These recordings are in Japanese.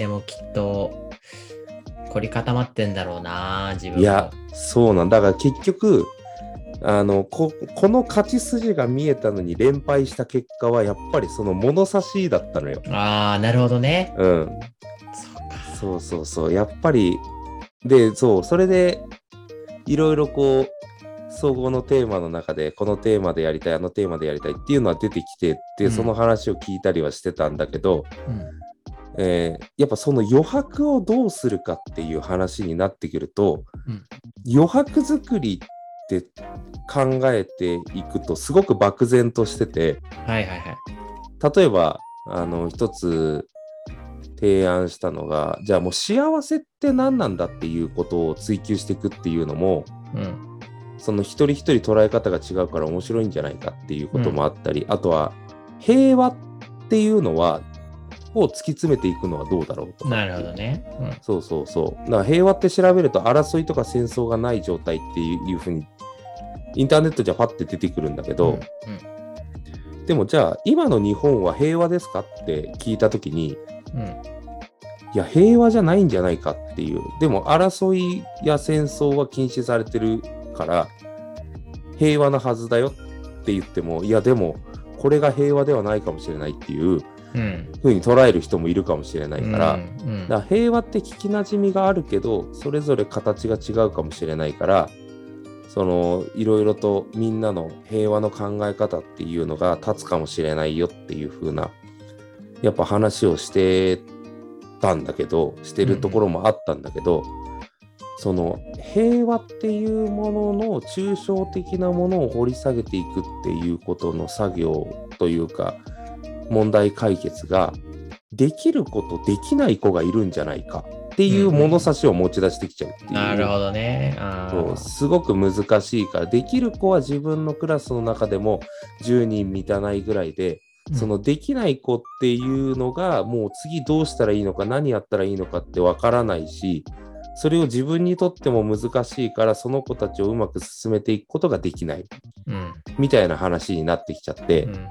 でもきっと、凝り固まってんだろうな、自分もいや、そうなんだ。だから結局、あのここの勝ち筋が見えたのに連敗した結果はやっぱりその物差しだったのよ。ああ、なるほどね。うん。そうか。そうそう。やっぱり、で、そう、それで、いろいろこう、総合のテーマの中で、このテーマでやりたい、あのテーマでやりたいっていうのは出てきてで、うんその話を聞いたりはしてたんだけど、うん。えーやっぱその余白をどうするかっていう話になってくると、うん余白作りって考えていくとすごく漠然としててはいはいはい。例えばあの一つ提案したのがじゃあもう幸せって何なんだっていうことを追求していくっていうのもうん。その一人一人捉え方が違うから面白いんじゃないかっていうこともあったり、あとは平和っていうのはを突き詰めていくのはどうだろうとかなるほどね。うん。そうそうそう。だから平和って調べると争いとか戦争がない状態っていうふうにインターネットじゃパッて出てくるんだけど、でもじゃあ今の日本は平和ですかって聞いた時にうん。うん。いや平和じゃないんじゃないかっていうでも争いや戦争は禁止されてるから平和なはずだよって言ってもいやでもこれが平和ではないかもしれないっていううん。ふうに捉える人もいるかもしれないから、うんうん。だから平和って聞きなじみがあるけどそれぞれ形が違うかもしれないからそのいろいろとみんなの平和の考え方っていうのが立つかもしれないよっていう風なやっぱ話をしてたんだけどしてるところもあったんだけど、その平和っていうものの抽象的なものを掘り下げていくっていうことの作業というか問題解決ができる子とできない子がいるんじゃないかっていう物差しを持ち出してきちゃうっていう。なるほどね。すごく難しいからできる子は自分のクラスの中でも10人満たないぐらいで、そのできない子っていうのがもう次どうしたらいいのか何やったらいいのかってわからないしそれを自分にとっても難しいからその子たちをうまく進めていくことができないうん。みたいな話になってきちゃって、うん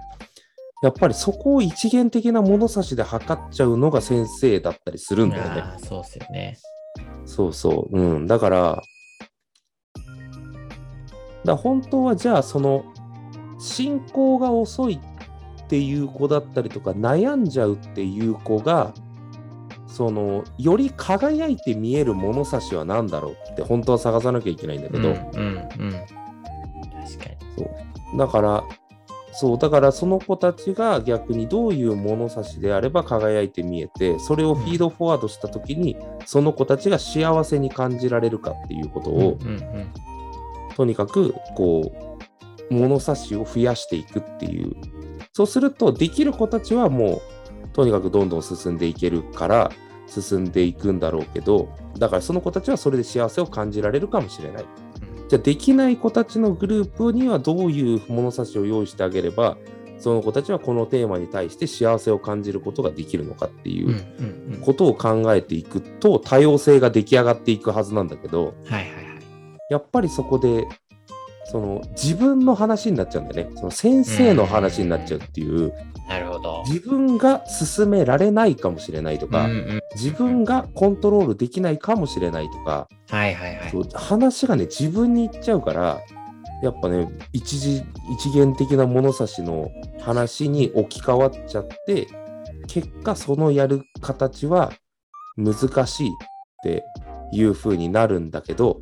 やっぱりそこを一元的な物差しで測っちゃうのが先生だったりするんだよね。そうっすよね。そうそう。うん。だから、だ本当はじゃあその進行が遅いっていう子だったりとか悩んじゃうっていう子がそのより輝いて見える物差しは何だろうって本当は探さなきゃいけないんだけど、うんうんうん。確かに。そうだからそうだからその子たちが逆にどういう物差しであれば輝いて見えてそれをフィードフォワードした時にその子たちが幸せに感じられるかっていうことを、うんうんとにかくこう物差しを増やしていくっていう。そうするとできる子たちはもうとにかくどんどん進んでいけるから進んでいくんだろうけどだからその子たちはそれで幸せを感じられるかもしれないじゃあできない子たちのグループにはどういう物差しを用意してあげればその子たちはこのテーマに対して幸せを感じることができるのかっていう。ことを考えていくと多様性が出来上がっていくはずなんだけど、はいはいはい。やっぱりそこで、その自分の話になっちゃうんだよね。その先生の話になっちゃうっていう、なるほど。自分が進められないかもしれないとか、うんうん自分がコントロールできないかもしれないとか、はいはいはい。そう話がね、自分に行っちゃうから、やっぱね、一時、一元的な物差しの話に置き換わっちゃって、結果そのやる形は難しいっていう風になるんだけど、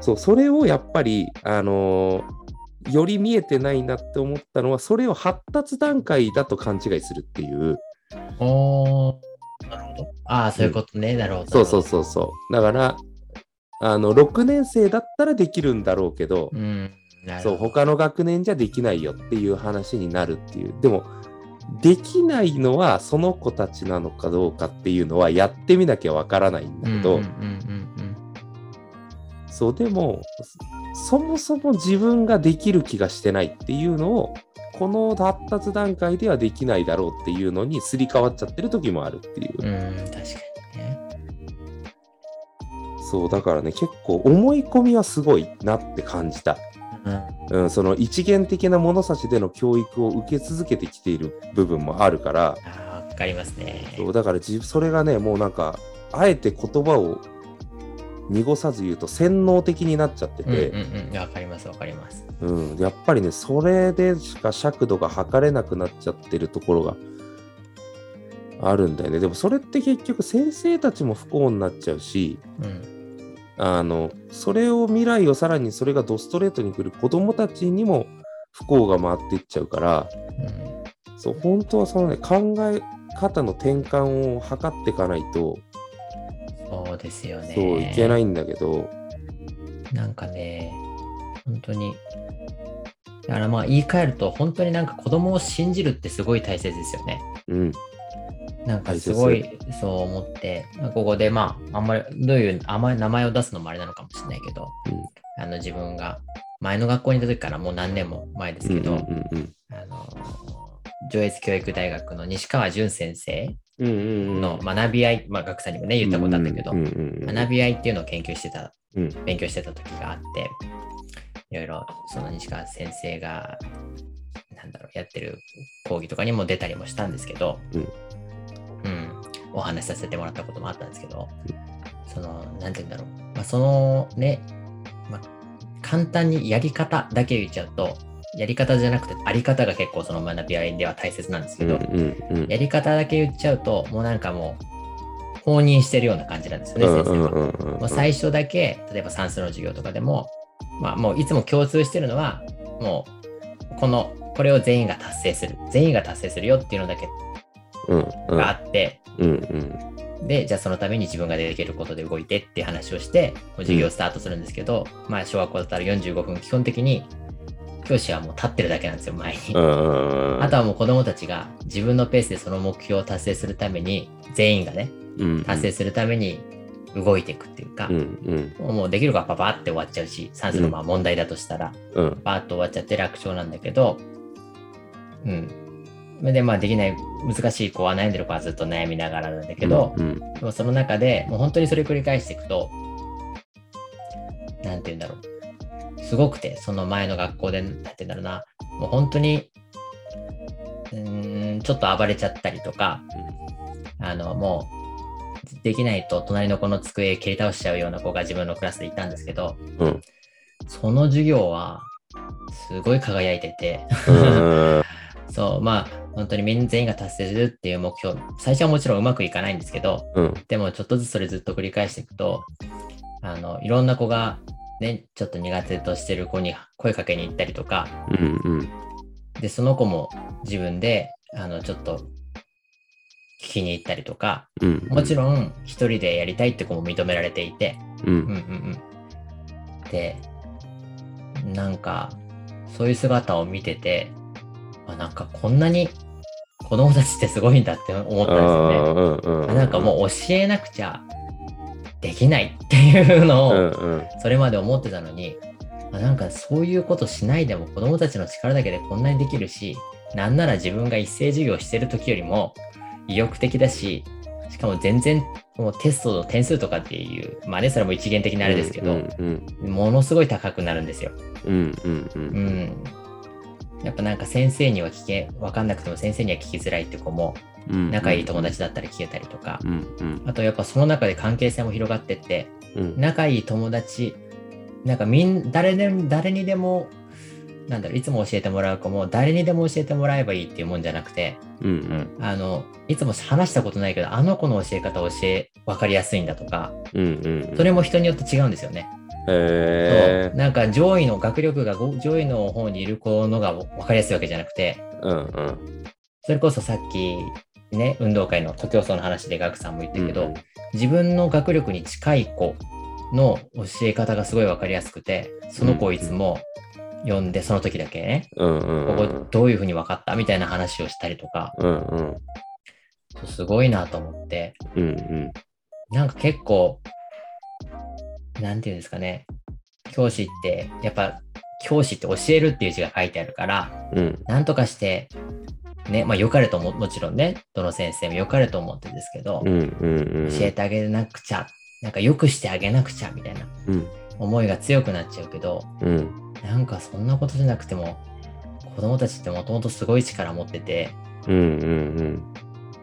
そう、それをやっぱり、あのーより見えてないなって思ったのは、それを発達段階だと勘違いするっていう。おーなるほど。ああ、そういうことね。なるほど。そうそうそうそう。だから、あの、6年生だったらできるんだろうけど、う。うん。なるそう。他の学年じゃできないよっていう話になるっていう。でも、できないのはその子たちなのかどうかっていうのはやってみなきゃわからないんだけど、うんうんうんそう、でも、そそもそも自分ができる気がしてないっていうのを、この発達段階ではできないだろうっていうのにすり替わっちゃってる時もあるっていう。うん。うん、確かにね。そう、だからね、結構思い込みはすごいなって感じた。うん。うん、その一元的な物差しでの教育を受け続けてきている部分もあるから、わかりますね。そうだからじそれがねもうなんかあえて言葉を濁さず言うと洗脳的になっちゃってうんうんて、うん。わかりますわかります。うんやっぱりねそれでしか尺度が測れなくなっちゃってるところがあるんだよねでもそれって結局先生たちも不幸になっちゃうしうん。あのそれを未来をさらにそれがドストレートに来る子供たちにも不幸が回っていっちゃうからうんそう本当はそのね考え方の転換を図っていかないとそうですよね。そういけないんだけど、なんかね、本当に。だからまあ言い換えると、本当になんか子供を信じるってすごい大切ですよね。うんなんかすごいそう思って、まあここでまあ、あんまり、どういう、あんまり名前を出すのもあれなのかもしれないけど、あの自分が前の学校にいた時からもう何年も前ですうんうんけど、うんうんあの、上越教育大学の西川淳先生うんうんうんの学び合い、まあ学さんにもね、言ったことあったけど学び合いっていうのを研究してた、うん。勉強してた時があって、いろいろその西川先生が、なんだろう、やってる講義とかにも出たりもしたんですけど、うん。うんお話しさせてもらったこともあったんですけど、その、なんて言うんだろう、まあ、そのね、まあ、簡単にやり方だけ言っちゃうと、やり方じゃなくて、あり方が結構その学び合いでは大切なんですけど、うんうんうんやり方だけ言っちゃうと、もうなんかもう、放任してるような感じなんですよね、先生は。うんうんうんうんもう最初だけ、例えば算数の授業とかでも、まあもういつも共通してるのは、もう、この、これを全員が達成する。全員が達成するよっていうのだけうんうんがあって、うんうんで、じゃあそのために自分ができることで動いてっていう話をして、授業スタートするんですけど、まあ小学校だったら45分、基本的に教師はもう立ってるだけなんですよ、前に。うんあとはもう子供たちが自分のペースでその目標を達成するために、全員がね、うん達成するために動いていくっていうかう、んうんもうできるからパパって終わっちゃうし、算数のまあ問題だとしたら、うんパーッと終わっちゃって楽勝なんだけど、うん。でまあできない、難しい子は悩んでる子はずっと悩みながらなんだけど、うんでもその中でもう本当にそれ繰り返していくと、なんて言うんだろう。すごくて、その前の学校で、なんて言うんだろうな、もう本当に、うーん、ちょっと暴れちゃったりとか、あの、もう、できないと隣の子の机蹴り倒しちゃうような子が自分のクラスでいたんですけど、うん。その授業は、すごい輝いてて、うん。そう、まあ、本当にみんな全員が達成するっていう目標、最初はもちろんうまくいかないんですけど、うん。でもちょっとずつそれずっと繰り返していくと、あの、いろんな子が、ね、ちょっと苦手としてる子に声かけに行ったりとか、うんうん。で、その子も自分で、あの、ちょっと、聞きに行ったりとか、うんもちろん一人でやりたいって子も認められていて、ううんんうんうん。で、なんか、そういう姿を見てて、あなんかこんなに子供たちってすごいんだって思ったんですよね。うんうんあなんかもう教えなくちゃできないっていうのを、それまで思ってたのに、あなんかそういうことしないでも子供たちの力だけでこんなにできるし、なんなら自分が一斉授業してる時よりも意欲的だし、しかも全然もうテストの点数とかっていう、まあね、それも一元的なあれですけど、うんものすごい高くなるんですよ。うんうんううんん。やっぱなんか先生には聞け、わかんなくても先生には聞きづらいって子も、うん。仲いい友達だったら聞けたりとか、あとやっぱその中で関係性も広がってって、うん。仲いい友達、なんかみん、誰でも、誰にでも、なんだろう、いつも教えてもらう子も、誰にでも教えてもらえばいいっていうもんじゃなくて、うんあの、いつも話したことないけど、あの子の教え方を教え、わかりやすいんだとか、それも人によって違うんですよね。へそう。なんか上位の学力がご上位の方にいる子のが分かりやすいわけじゃなくて、えうんうん。それこそさっきね、運動会の徒競走の話でガクさんも言ったけど、うん自分の学力に近い子の教え方がすごい分かりやすくて、その子をいつも読んで、その時だけね、うんうんここどういうふうに分かったみたいな話をしたりとか、うんうん。すごいなと思って、うんうん。なんか結構、なんていうんですかね、教師って、やっぱ、教師って教えるっていう字が書いてあるから、うん。なんとかして、ね、まあ良かれとも、もちろんね、どの先生も良かれと思ってるんですけど、うんうん教えてあげなくちゃ、なんか良くしてあげなくちゃ、みたいなうん。思いが強くなっちゃうけど、うん。なんかそんなことじゃなくても、子供たちってもともとすごい力持ってて、うんうん。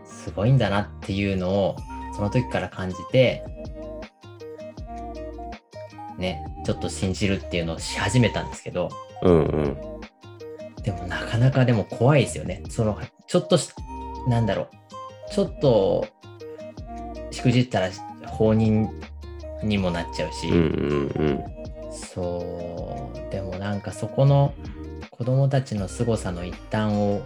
すごいんだなっていうのをその時から感じて、ね、ちょっと信じるっていうのをし始めたんですけど、うんうん。でもなかなかでも怖いですよね。その、ちょっとし、なんだろう、ちょっと、しくじったら放任にもなっちゃうし、うんうんそう、でもなんかそこの子供たちの凄さの一端を、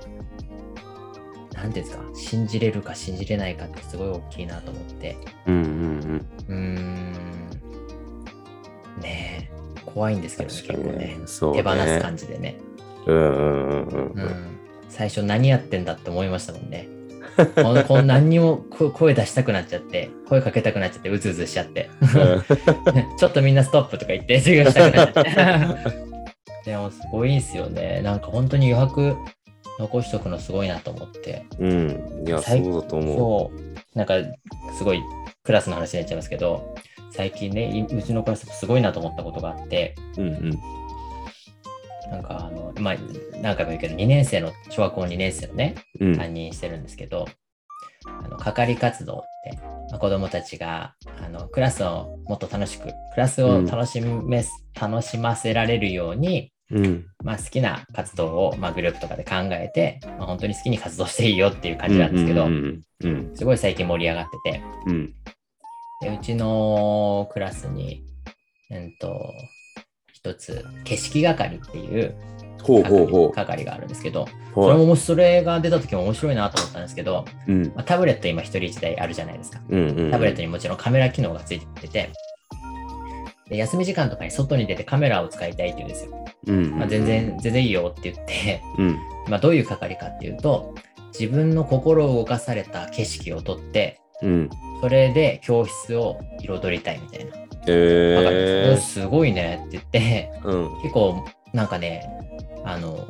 なんていうんですか、信じれるか信じれないかってすごい大きいなと思って、うん。うん怖いんですけどね、結構ね。そうね手放す感じでね。うん。うんうんうんう。うんん。最初何やってんだって思いましたもんね。こんこん何にもこ声出したくなっちゃって、声かけたくなっちゃって、うずうずしちゃって。ちょっとみんなストップとか言って授業したくなっちゃって。でもすごいんすよね。なんか本当に余白残しとくのすごいなと思って。うん。いや、そ最うだと思そう。なんかすごいクラスの話になっちゃいますけど、最近ね、いうちのクラスすごいなと思ったことがあって、う。うんうん。なんかあの、まあ、何回も言うけど、2年生の、小学校2年生のね、うん。担任してるんですけど、あの係活動って、まあ、子どもたちがあのクラスをもっと楽しく、クラスを楽しめ、楽しませられるように、うん。まあ、好きな活動を、まあ、グループとかで考えて、まあ、本当に好きに活動していいよっていう感じなんですけど、うんうんすごい最近盛り上がってて、うん。でうちのクラスに、うんと、一つ、景色係っていうほうほうほ係係があるんですけど、う。それはももしそれが出た時も面白いなと思ったんですけど、い。うん。まあ、タブレット今一人一台あるじゃないですか。うんうん。タブレットにもちろんカメラ機能がついてて、で休み時間とかに外に出てカメラを使いたいって言うんですよ。うん。まあ、全然、全然いいよって言って、うん。まあ、どういう係かっていうと、自分の心を動かされた景色を撮って、うん。それで教室を彩りたいみたいな。えー。すごいねって言って、うん。結構なんかね、あの、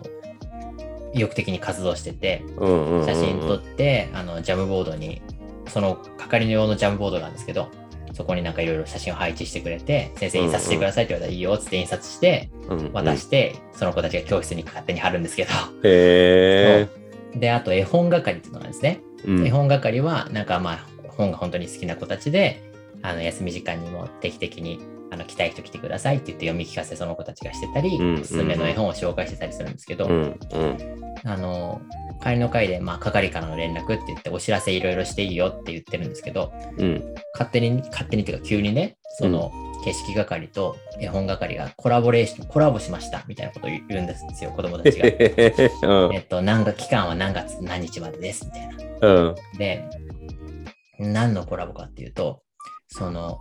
意欲的に活動してて、うんうんうん。写真撮って、あのジャムボードに、その係の用のジャムボードなんですけど、そこになんかいろいろ写真を配置してくれて、先生印刷してくださいって言われたらいいよっつって印刷して、うん。渡して、その子たちが教室に勝手に貼るんですけど、へで、あと絵本係っていうのがですね。ー。うん絵本係は、なんかまあ、本が本当に好きな子たちで、あの休み時間にも定期的にあの来たい人来てくださいって言って読み聞かせその子たちがしてたり、うんおすすめの絵本を紹介してたりするんですけど、うんうん。あの、帰りの会で、まあ、係からの連絡って言って、お知らせいろいろしていいよって言ってるんですけど、うん。勝手に、勝手にっていうか、急にね、その、景色係と絵本係がコラボレーション、コラボしましたみたいなことを言うんですよ、子供たちが。うんえっと、何が、期間は何月何日までです、みたいな。うん。で、何のコラボかっていうと、その、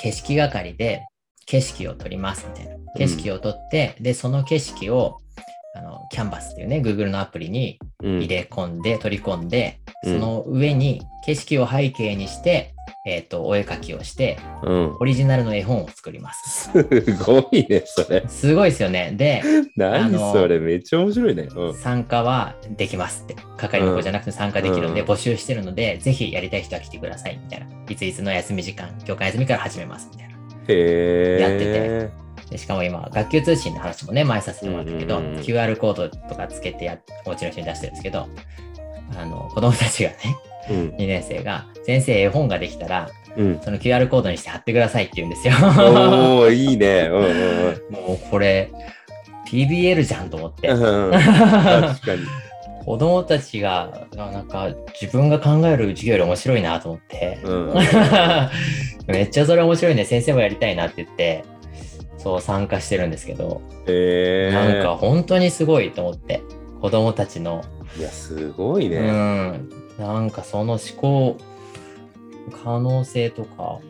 景色係で景色を撮ります、みたいな。景色を撮って、で、その景色を、あの、キャンバスっていうね、Google のアプリにうん。入れ込んで、取り込んで、うん。その上に景色を背景にして、えっ、と、お絵描きをして、うん。オリジナルの絵本を作ります。すごいね、それ。すごいですよね。で、何のそれ、めっちゃ面白いね。うん。参加はできますって。係の子じゃなくて参加できるので、うん募集してるので、ぜひやりたい人は来てください、みたいな。いついつの休み時間、教科休みから始めます、みたいな。へやってえ。でしかも今、学級通信の話もね、前させてもらったけど、うんうんうん QR コードとかつけてや、お家の人に出してるんですけど、あの、子供たちがね、うん。2年生が、先生絵本ができたら、うん。その QR コードにして貼ってくださいって言うんですよ。おー、いいね。うんうんもうこれ、PBL じゃんと思って。うん。確かに。子供たちが、なんか自分が考える授業より面白いなと思って。うん。めっちゃそれ面白いね。先生もやりたいなって言って、そう参加してるんですけど、へえ。なんか本当にすごいと思って。子供たちの、いや、すごいうね。ん、なんかその思考、可能性とか、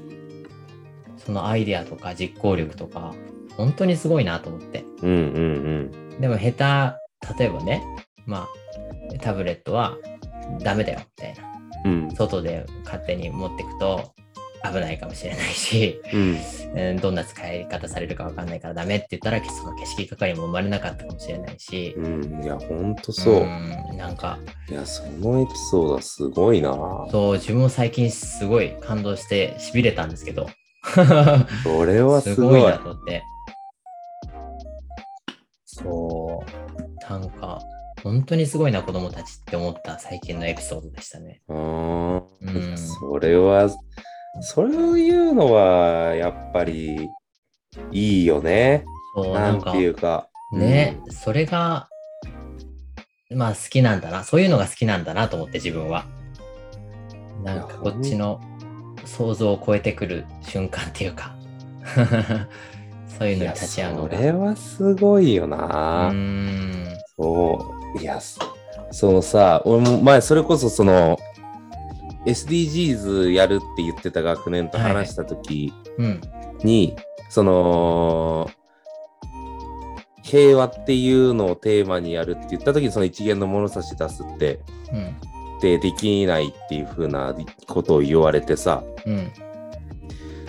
そのアイデアとか実行力とか、本当にすごいなと思って。うんうんでも下手、例えばね、まあ、タブレットはダメだよ、みたいな。うん。うん。外で勝手に持っていくと危ないかもしれないし、うん。うんどんな使い方されるかわかんないからダメって言ったら、その景色係も生まれなかったかもしれないし、うん。いや、ほんとそう。んなんか、いや、そのエピソードはすごいな。そう、自分も最近すごい感動して痺れたんですけど、それはすすごい。なと思って。そう、なんか、本当にすごいな、子供たちって思った最近のエピソードでしたね。うん。それは、そういうのは、やっぱり、いいよね。そう、ななんて、いうか。ね、それが、まあ好きなんだな。そういうのが好きなんだなと思って自分は。なんかこっちの想像を超えてくる瞬間っていうか、そういううん。のに立ち会うのが。それはすごいような。ーん。そう。いや、そそのさ、俺も前、それこそその、SDGs やるって言ってた学年と話したときうん。に、その、平和っていうのをテーマにやるって言ったときに、その一元の物差し出すって、うん。でできないっていう風なことを言われてさ、うん。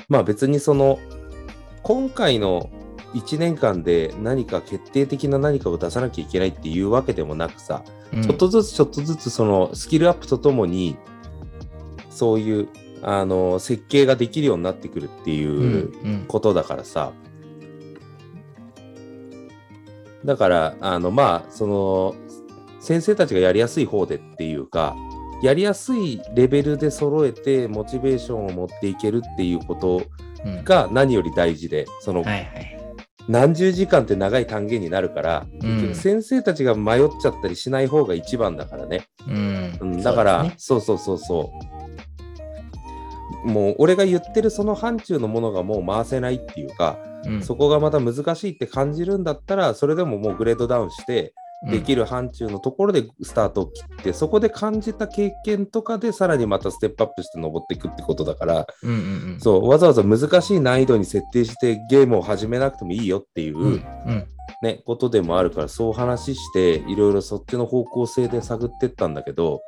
まあ別にその、今回の1年間で何か決定的な何かを出さなきゃいけないっていうわけでもなくさ、うんちょっとずつちょっとずつそのスキルアップとともに、そういう、あの、設計ができるようになってくるっていううんことだからさ。だから、あの、まあ、その、先生たちがやりやすい方でっていうか、やりやすいレベルで揃えてモチベーションを持っていけるっていうことうんが何より大事で、そのはいはい。何十時間って長い単元になるから、うん先生たちが迷っちゃったりしない方が一番だからね。うんうん、だからそうそう,、そうそうそうもう俺が言ってるその範疇のものがもう回せないっていうか、うん。そこがまた難しいって感じるんだったらそれでももうグレードダウンしてできる範疇のところでスタートを切って、そこで感じた経験とかでさらにまたステップアップして登っていくってことだから、うんうんうん。そうわざわざ難しい難易度に設定してゲームを始めなくてもいいよっていう、うん。うん。ね、ことでもあるからそう話していろいろそっちの方向性で探ってったんだけど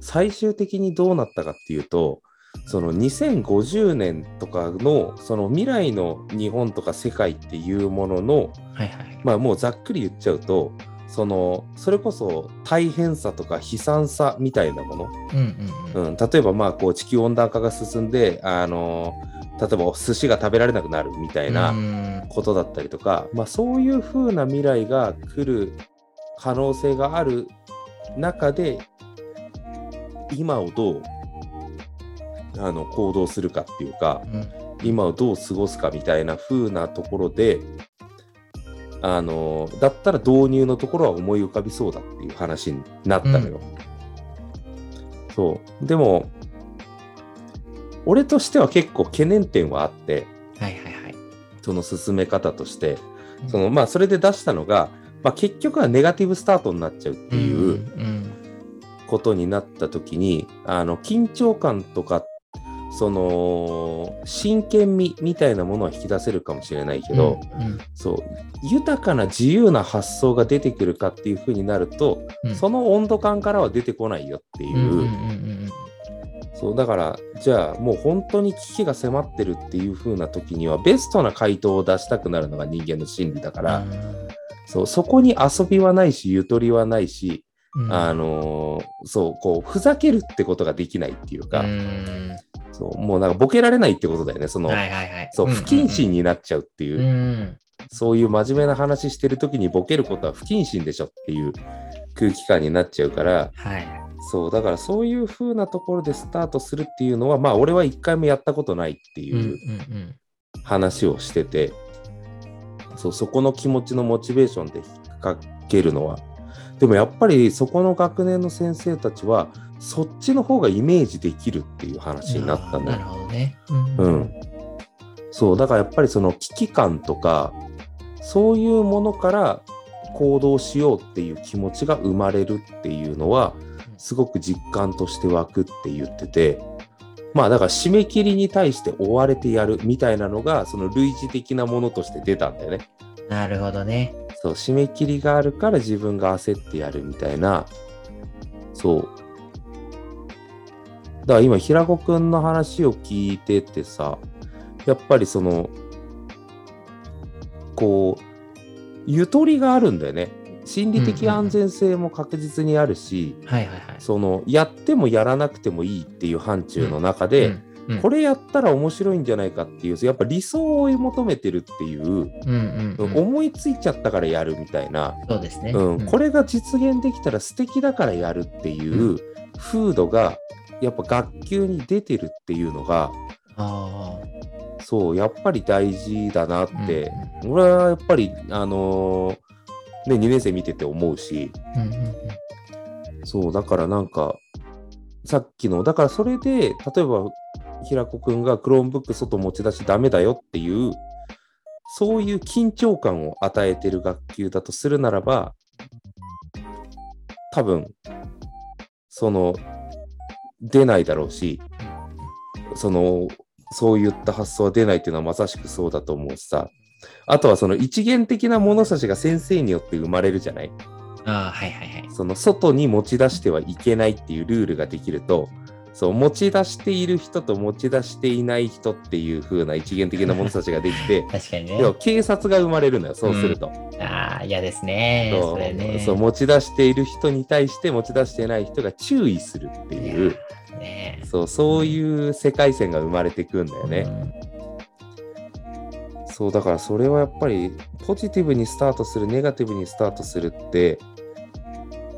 最終的にどうなったかっていうとその2050年とかのその未来の日本とか世界っていうもののはいはい。まあもうざっくり言っちゃうとそのそれこそ大変さとか悲惨さみたいなもの、うんうんうん。うん、例えばまあこう地球温暖化が進んであの例えば寿司が食べられなくなるみたいな、うん。ことだったりとか、まあ、そういう風な未来が来る可能性がある中で今をどうあの行動するかっていうかうん。今をどう過ごすかみたいな風なところであのだったら導入のところは思い浮かびそうだっていう話になったのよ。そう。でも俺としては結構懸念点はあってはいはいはい。その進め方としてそのまあそれで出したのが、まあ、結局はネガティブスタートになっちゃうっていううん。ことになった時に、あの緊張感とかその真剣味みたいなものは引き出せるかもしれないけど、うんそう豊かな自由な発想が出てくるかっていうふうになると、うん。その温度感からは出てこないよっていう、うんうんうんそうだからじゃあもう本当に危機が迫ってるっていう風な時にはベストな回答を出したくなるのが人間の心理だから、そうそこに遊びはないしゆとりはないし、うん。あのーそうこうふざけるってことができないっていうか、うんそうもうなんかボケられないってことだよねその、はいはいはい。そう不謹慎になっちゃうっていう、うんそういう真面目な話してる時にボケることは不謹慎でしょっていう空気感になっちゃうからはい。そうだからそういう風なところでスタートするっていうのはまあ俺は一回もやったことないってうんうんいううん話をしてて、そうそこの気持ちのモチベーションで引っ掛けるのはでもやっぱりそこの学年の先生たちはそっちの方がイメージできるっていう話になったんだよなるほどね。うん。そう、だからやっぱりその危機感とか、そういうものから行動しようっていう気持ちが生まれるっていうのは、すごく実感として湧くって言ってて、まあだから締め切りに対して追われてやるみたいなのが、その類似的なものとして出たんだよね。なるほどね。そう、締め切りがあるから自分が焦ってやるみたいな、そう。だから今、平子くんの話を聞いててさ、やっぱりその、こう、ゆとりがあるんだよね。心理的安全性も確実にあるし、はいはいはい。その、やってもやらなくてもいいっていう範疇の中で、うんうんこれやったら面白いんじゃないかっていうやっぱ理想を追い求めてるっていう。思いついちゃったからやるみたいな、そうですね。うんこれ、れが実現できたら素敵だからやるっていうう風土がやっぱ学級に出てるっていうのがあそうやっぱり大事だなっあ。て、俺はやっぱりあのーね2年生見てて思うし。うんうんうん。そうだからなんかさっきのだからそれで例えば平子くんが Chromebook 外持ち出しダメだよっていうそういう緊張感を与えてる学級だとするならば多分その出ないだろうしそのそういった発想は出ないっていうのはまさしくそうだと思うしさあとはその一元的な物差しが先生によって生まれるじゃないああ、はいはいはい。その外に持ち出してはいけないっていうルールができると、そう持ち出している人と持ち出していない人っていう風な一元的な物差しができて、確かにね警察が生まれるのよ、そうすると。ああ、嫌ですね。そそうれね。そう持ち出している人に対して持ち出していない人が注意するっていう、ねそうそういう世界線が生まれてくんだよね。うんそうだからそれはやっぱりポジティブにスタートするネガティブにスタートするって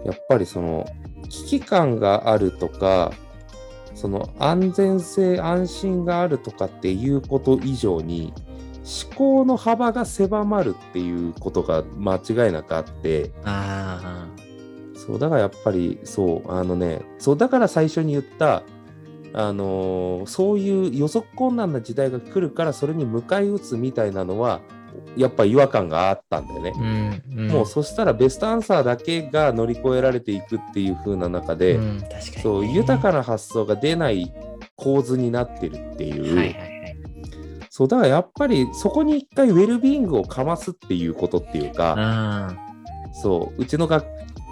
やっぱりその危機感があるとかその安全性安心があるとかっていうこと以上に思考の幅が狭まるっていうことが間違いなくあって。あそうだからやっぱりそうあのねそうだから最初に言ったあのーそういう予測困難な時代が来るからそれに迎え撃つみたいなのはやっぱ違和感があったんだよねあ。。うん、うん。もうそしたらベストアンサーだけが乗り越えられていくっていう風な中で、うん、確かに、ね。そう豊かな発想が出ない構図になってるっていう、はいはいはい。そうだからやっぱりそこに一回ウェルビーイングをかますっていうことっていうか、あそう、うちの学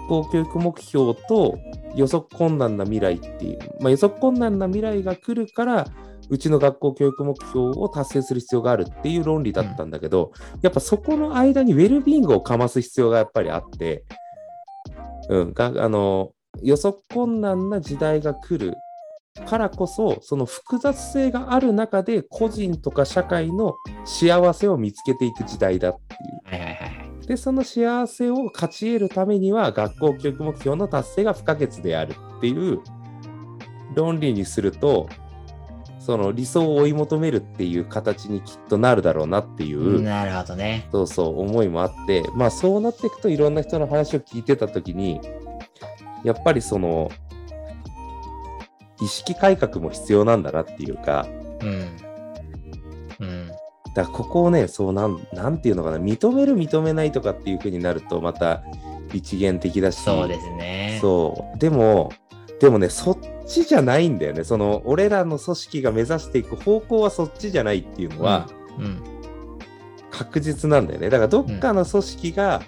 校教育目標と予測困難な未来っていう、まあ、予測困難な未来が来るから、うちの学校教育目標を達成する必要があるっていう論理だったんだけど、やっぱそこの間にウェルビーイングをかます必要がやっぱりあって、うん、があの予測困難な時代が来るからこそ、その複雑性がある中で個人とか社会の幸せを見つけていく時代だっていう。はいはいはい。で、その幸せを勝ち得るためには、学校教育目標の達成が不可欠であるっていう論理にすると、その理想を追い求めるっていう形にきっとなるだろうなっていう、なるほどね。そうそう思いもあって、まあそうなっていくといろんな人の話を聞いてたときに、やっぱりその、意識改革も必要なんだなっていうか、うん。うん。だからここをね、そうなん、なんていうのかな、認める、認めないとかっていう風になると、また一元的だし、そうですね。そう。でも、でもね、そっちじゃないんだよね。その、俺らの組織が目指していく方向はそっちじゃないっていうのはうん。確実なんだよね。だから、どっかの組織が、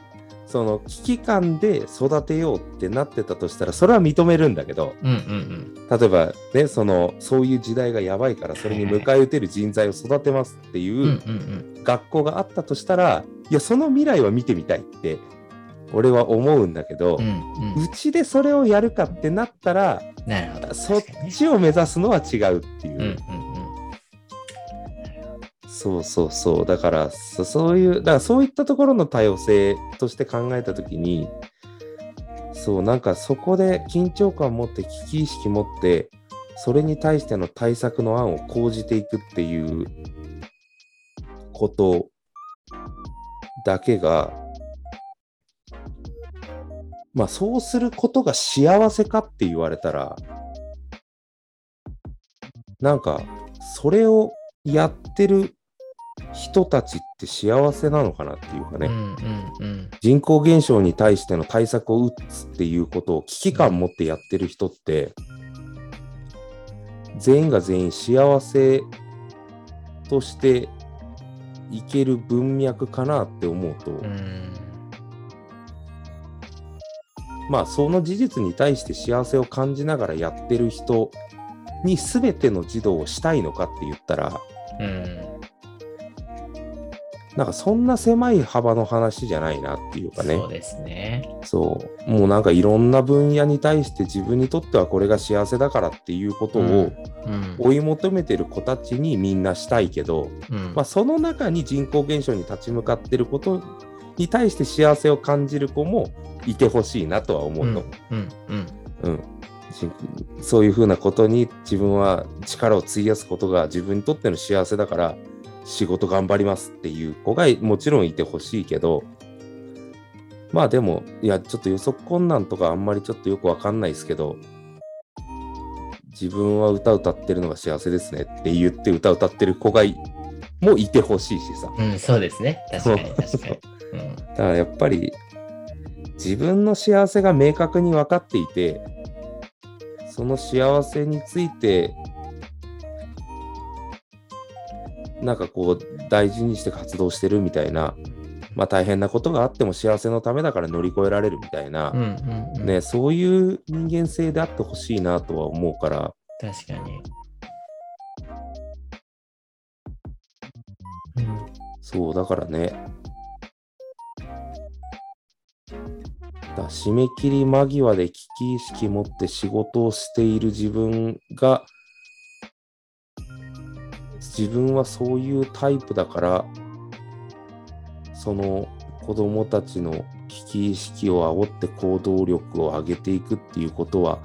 その危機感で育てようってなってたとしたら、それは認めるんだけど、うんうん例えばね、その、そういう時代がやばいから、それに迎え撃てる人材を育てますっていう、うん。うんうん学校があったとしたら、いや、その未来は見てみたいって、俺は思うんだけど、うちでそれをやるかってなったら、なるほど。そっちを目指すのは違うっていう。そうそうそう。だからそ、そういう、だからそういったところの多様性として考えたときに、そう、なんかそこで緊張感を持って、危機意識持って、それに対しての対策の案を講じていくっていうことだけが、まあそうすることが幸せかって言われたら、なんかそれをやってる人たちって幸せなのかなっていうかね、うんうんうん。人口減少に対しての対策を打つっていうことを危機感持ってやってる人って、全員が全員幸せとしていける文脈かなって思うと、うん。まあその事実に対して幸せを感じながらやってる人に全ての児童をしたいのかって言ったら、うん。なんかそんな狭い幅の話じゃないなっていうかね。そうですね。そう。もうなんかいろんな分野に対して自分にとってはこれが幸せだからっていうことをうん。追い求めてる子たちにみんなしたいけど、うん。まあ、その中に人口減少に立ち向かってることに対して幸せを感じる子もいてほしいなとは思うの。うん。うん。うんしそういうふうなことに自分は力を費やすことが自分にとっての幸せだから仕事頑張りますっていう子がもちろんいてほしいけどまあでもいやちょっと予測困難とかあんまりちょっとよくわかんないですけど自分は歌歌ってるのが幸せですねって言って歌歌ってる子がいもいてほしいしさうん、そうですね。確かに、確かに。うん。だからやっぱり自分の幸せが明確に分かっていてその幸せについてなんかこう大事にして活動してるみたいなまあ大変なことがあっても幸せのためだから乗り越えられるみたいな、うん。うん。うん。ね、そういう人間性であってほしいなとは思うから確かに。うん。そうだからねだ締め切り間際で危機意識持って仕事をしている自分が自分はそういうタイプだからその子供たちの危機意識を煽って行動力を上げていくっていうことは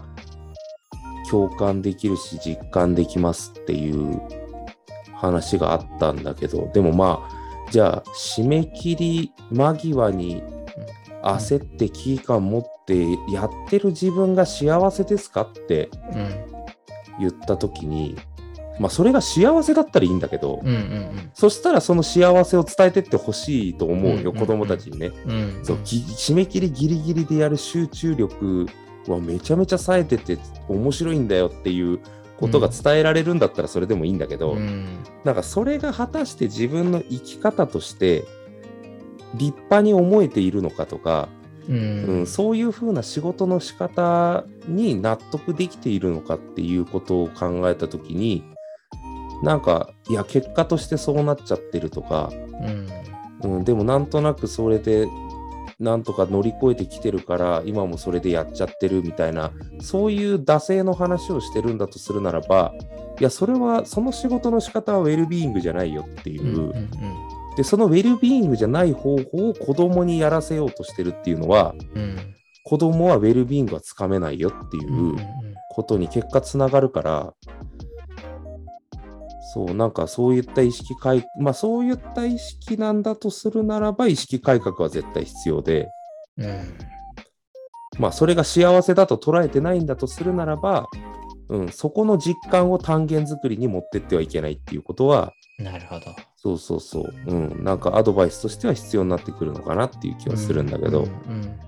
共感できるし実感できますっていう話があったんだけどでもまあじゃあ締め切り間際に焦って危機感持ってやってる自分が幸せですかってうん。言った時にまあそれが幸せだったらいいんだけど、うん。うん。そしたらその幸せを伝えてってほしいと思うよ、うんうんうん子供たちにね。うん。そうぎ締め切りギリギリでやる集中力はめちゃめちゃ冴えてて面白いんだよっていうことが伝えられるんだったらそれでもいいんだけど、うん。なんかそれが果たして自分の生き方として立派に思えているのかとか、ううんん。そういうふうな仕事の仕方に納得できているのかっていうことを考えた時になんかいや結果としてそうなっちゃってるとか、うん。うん、でもなんとなくそれでなんとか乗り越えてきてるから今もそれでやっちゃってるみたいなそういう惰性の話をしてるんだとするならばいやそれはその仕事の仕方はウェルビーイングじゃないよっていう、うん。うん。でそのウェルビーイングじゃない方法を子供にやらせようとしてるっていうのはうん。子供はウェルビーイングはつかめないよっていうことに結果つながるから、そう、なんかそういった意識改、まあそういった意識なんだとするならば意識改革は絶対必要で、うん。まあそれが幸せだと捉えてないんだとするならば、うん、そこの実感を単元作りに持ってってはいけないっていうことは、なるほど。そうそうそう、うん、なんかアドバイスとしては必要になってくるのかなっていう気はするんだけど、うん。うん。なる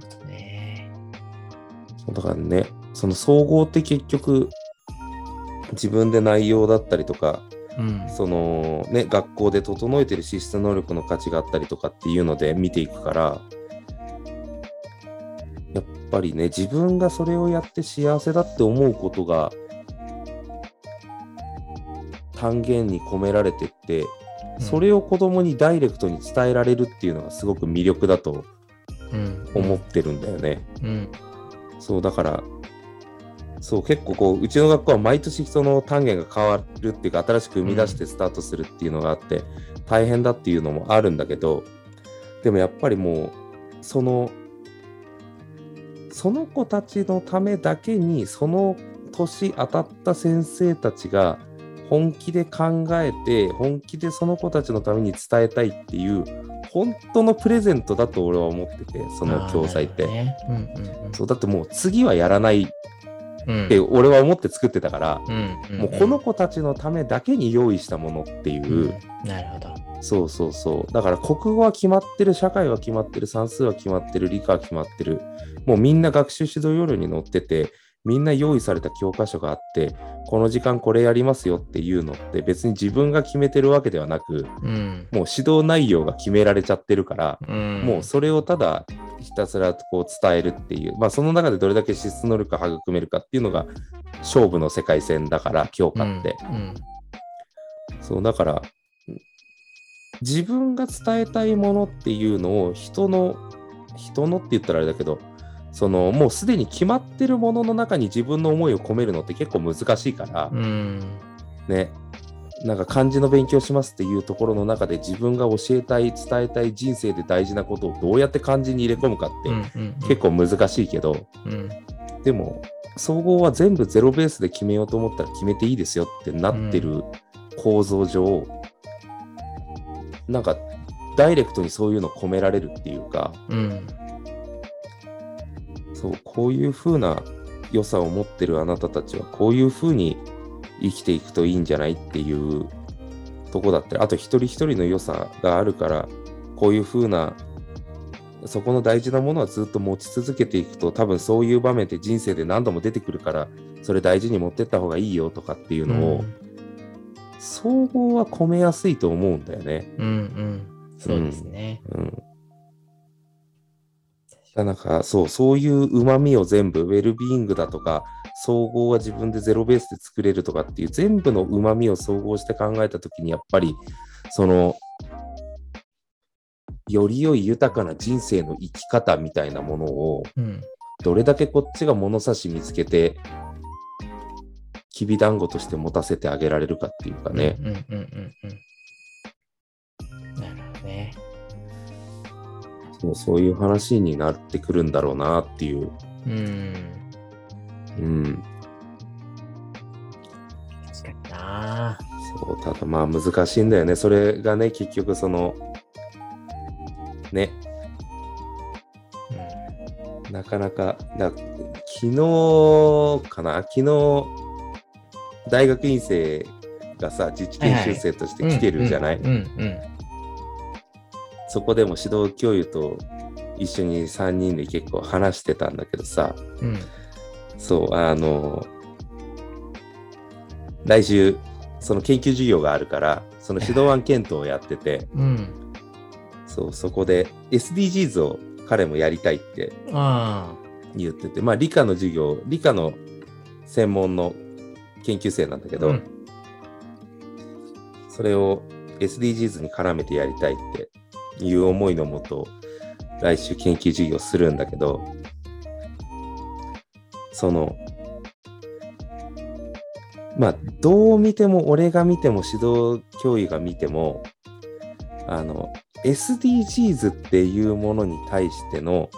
ほどね。そうだからね、その総合って結局、自分で内容だったりとか、うん。そのね、学校で整えてる資質能力の価値があったりとかっていうので見ていくから、やっぱりね、自分がそれをやって幸せだって思うことが、単元に込められてって、それを子供にダイレクトに伝えられるっていうのがすごく魅力だとうん。思ってるんだよね。うん。そう、だから、そう、結構こう、うちの学校は毎年その単元が変わるっていうか、新しく生み出してスタートするっていうのがあって、大変だっていうのもあるんだけど、でもやっぱりもう、その、その子たちのためだけに、その年当たった先生たちが本気で考えて、本気でその子たちのために伝えたいっていう、本当のプレゼントだと俺は思ってて、その教材って。そうだってもう次はやらないっうん。て俺は思って作ってたから、うん。もうこの子たちのためだけに用意したものっていう、うん。なるほど。そうそうそうだから国語は決まってる社会は決まってる算数は決まってる理科は決まってるもうみんな学習指導要領に載っててみんな用意された教科書があってこの時間これやりますよっていうのって別に自分が決めてるわけではなくうん。もう指導内容が決められちゃってるから、うん。もうそれをただひたすらこう伝えるっていう、まあその中でどれだけ資質能力が育めるかっていうのが勝負の世界線だから、教科って。うん。そう、だから、自分が伝えたいものっていうのを人の人のって言ったらあれだけどそのもうすでに決まってるものの中に自分の思いを込めるのって結構難しいから、うん。ねなんか漢字の勉強しますっていうところの中で自分が教えたい伝えたい人生で大事なことをどうやって漢字に入れ込むかってうんうん結構難しいけど、うん。でも総合は全部ゼロベースで決めようと思ったら決めていいですよってなってる構造上、なんかダイレクトにそういうの込められるっていうかうん。そうこういう風な良さを持ってるあなたたちはこういう風に生きていくといいんじゃないっていうとこだったりあと一人一人の良さがあるからこういう風なそこの大事なものはずっと持ち続けていくと多分そういう場面って人生で何度も出てくるからそれ大事に持ってった方がいいよとかっていうのを、総合は込めやすいと思うんだよね。うんうん。そうですね。うん。なんかそう、そういう旨味を全部、ウェルビーイングだとか、総合は自分でゼロベースで作れるとかっていう全部の旨味を総合して考えたときに、やっぱり、その、より良い豊かな人生の生き方みたいなものを、うん。どれだけこっちが物差し見つけて、きびだんごとして持たせてあげられるかっていうかね。うんうんうんうんうん。そうそういう話になってくるんだろうなっていう。うん。うん。確かにな。そう、ただまあ難しいんだよね。それがね、結局その、ね、なかなか、だ昨日かな、昨日、大学院生がさ、自治研修生として来てるじゃない、うんうんそこでも指導教諭と一緒に3人で結構話してたんだけどさ、うん。うんそう、あの、来週、その研究授業があるから、その指導案検討をやってて、うん。そう、そこで SDGs を彼もやりたいってあ言ってて、まあ理科の授業、理科の専門の研究生なんだけあ。ど、うんそれを SDGs に絡めてやりたいっていう思いのもと、来週研究授業するんだけど、その、まあ、どう見ても、俺が見ても、指導教諭が見ても、あの、SDGs っていうものに対しての、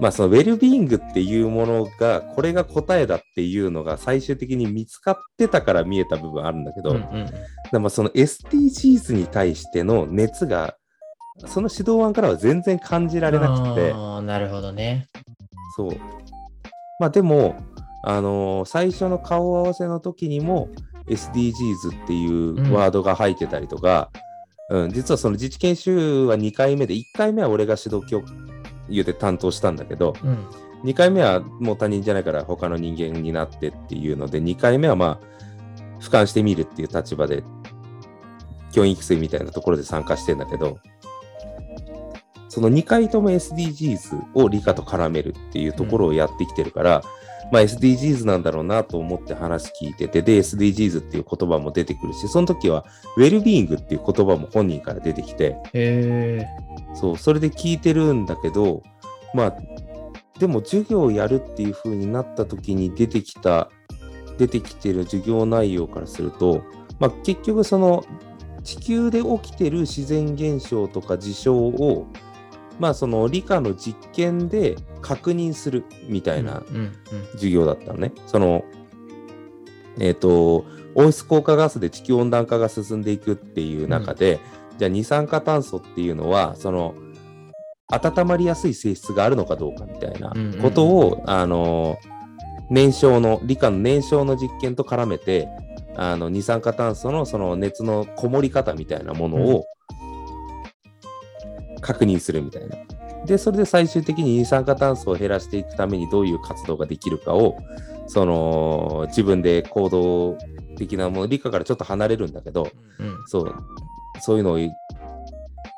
まあ、そのウェルビーイングっていうものが、これが答えだっていうのが最終的に見つかってたから見えた部分あるんだけど、うんうんその SDGs に対しての熱が、その指導案からは全然感じられなくて、なるほどね。そう。まあでも、あのー最初の顔合わせの時にも SDGs っていうワードが入ってたりとか、うん実はその自治研修は2回目で、1回目は俺が指導教諭で担当したんだけど、うん。2回目はもう他人じゃないから他の人間になってっていうので、2回目はまあ、俯瞰してみるっていう立場で、教員育成みたいなところで参加してんだけど、その2回とも SDGs を理科と絡めるっていうところをやってきてるから、まあ SDGs なんだろうなと思って話聞いてて、で SDGs っていう言葉も出てくるし、その時はウェルビーイングっていう言葉も本人から出てきて。そう、それで聞いてるんだけど、まあ、でも授業をやるっていう風になった時に出てきた、出てきてる授業内容からすると、まあ結局その地球で起きてる自然現象とか事象を、まあその理科の実験で確認するみたいなうんうん授業だったのね。その、えっ、と、温室効果ガスで地球温暖化が進んでいくっていう中で、じゃあ二酸化炭素っていうのは、その、温まりやすい性質があるのかどうかみたいなうんうんことを、あの、燃焼の、理科の燃焼の実験と絡めて、あの、二酸化炭素のその熱のこもり方みたいなものを確認するみたいな。で、それで最終的に二酸化炭素を減らしていくためにどういう活動ができるかを、その、自分で行動的なもの、理科からちょっと離れるんだけど、うんそう、そういうのを、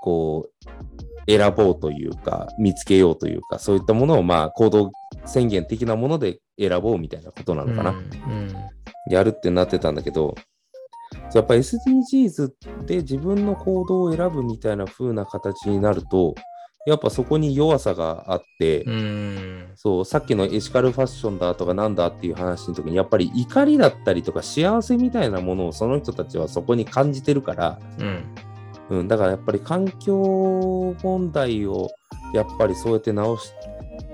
こう、選ぼうというか、見つけようというか、そういったものを、まあ、行動宣言的なもので選ぼうみたいなことなのかな。うんやるってなってたんだけど、やっぱ SDGs で自分の行動を選ぶみたいな風な形になると、やっぱそこに弱さがあって、うん。そう、さっきのエシカルファッションだとかなんだっていう話の時に、やっぱり怒りだったりとか幸せみたいなものをその人たちはそこに感じてるから、うん。うん、だからやっぱり環境問題をやっぱりそうやって直し、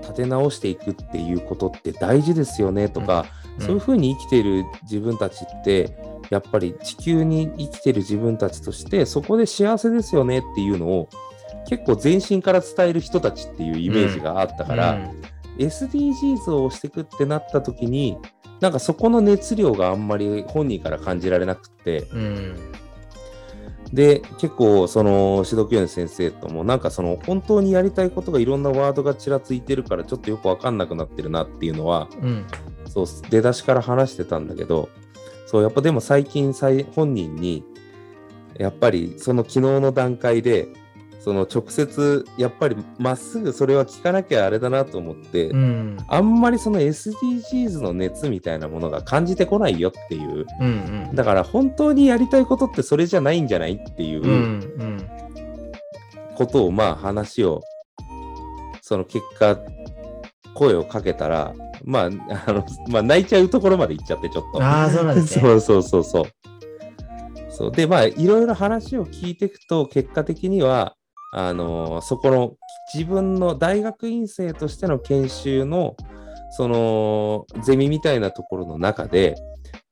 立て直していくっていうことって大事ですよねとか、うんそういうふうに生きている自分たちって、やっぱり地球に生きてる自分たちとして、そこで幸せですよねっていうのを、結構全身から伝える人たちっていうイメージがあったから、SDGs をしていくってなった時に、なんかそこの熱量があんまり本人から感じられなくって、うん。で、結構、その、指導教員の先生とも、なんかその、本当にやりたいことがいろんなワードがちらついてるから、ちょっとよくわかんなくなってるなっていうのは、うん。そう、出だしから話してたんだけど、そう、やっぱでも最近、最本人に、やっぱりその昨日の段階で、その直接、やっぱりまっすぐそれは聞かなきゃあれだなと思って、うん。あんまりその SDGs の熱みたいなものが感じてこないよっていう。うん。うん。だから本当にやりたいことってそれじゃないんじゃないっていう。ことをまあ話をその結果声をかけたらまああの、まあ、泣いちゃうところまで行っちゃってちょっと。ああ、そうなんですね。そうそうそうそう。そうでまあいろいろ話を聞いていくと結果的にはあのそこの自分の大学院生としての研修のそのゼミみたいなところの中で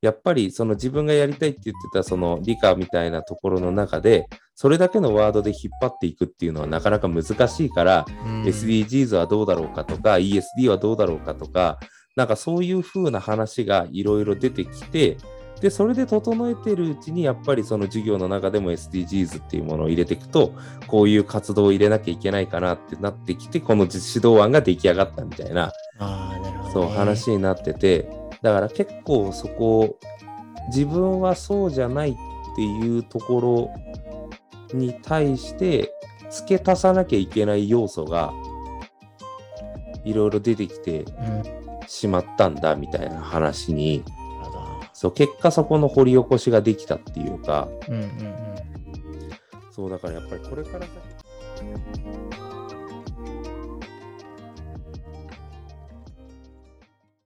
やっぱりその自分がやりたいって言ってたその理科みたいなところの中でそれだけのワードで引っ張っていくっていうのはなかなか難しいから、うん SDGs はどうだろうかとか ESD はどうだろうかとかなんかそういう風な話がいろいろ出てきてでそれで整えてるうちにやっぱりその授業の中でも SDGs っていうものを入れていくとこういう活動を入れなきゃいけないかなってなってきてこの指導案が出来上がったみたいなね。そう話になっててだから結構そこ自分はそうじゃないっていうところに対して付け足さなきゃいけない要素がいろいろ出てきてしまったんだみたいな話に。そう結果そこの掘り起こしができたっていうか。そうだからやっぱりこれから先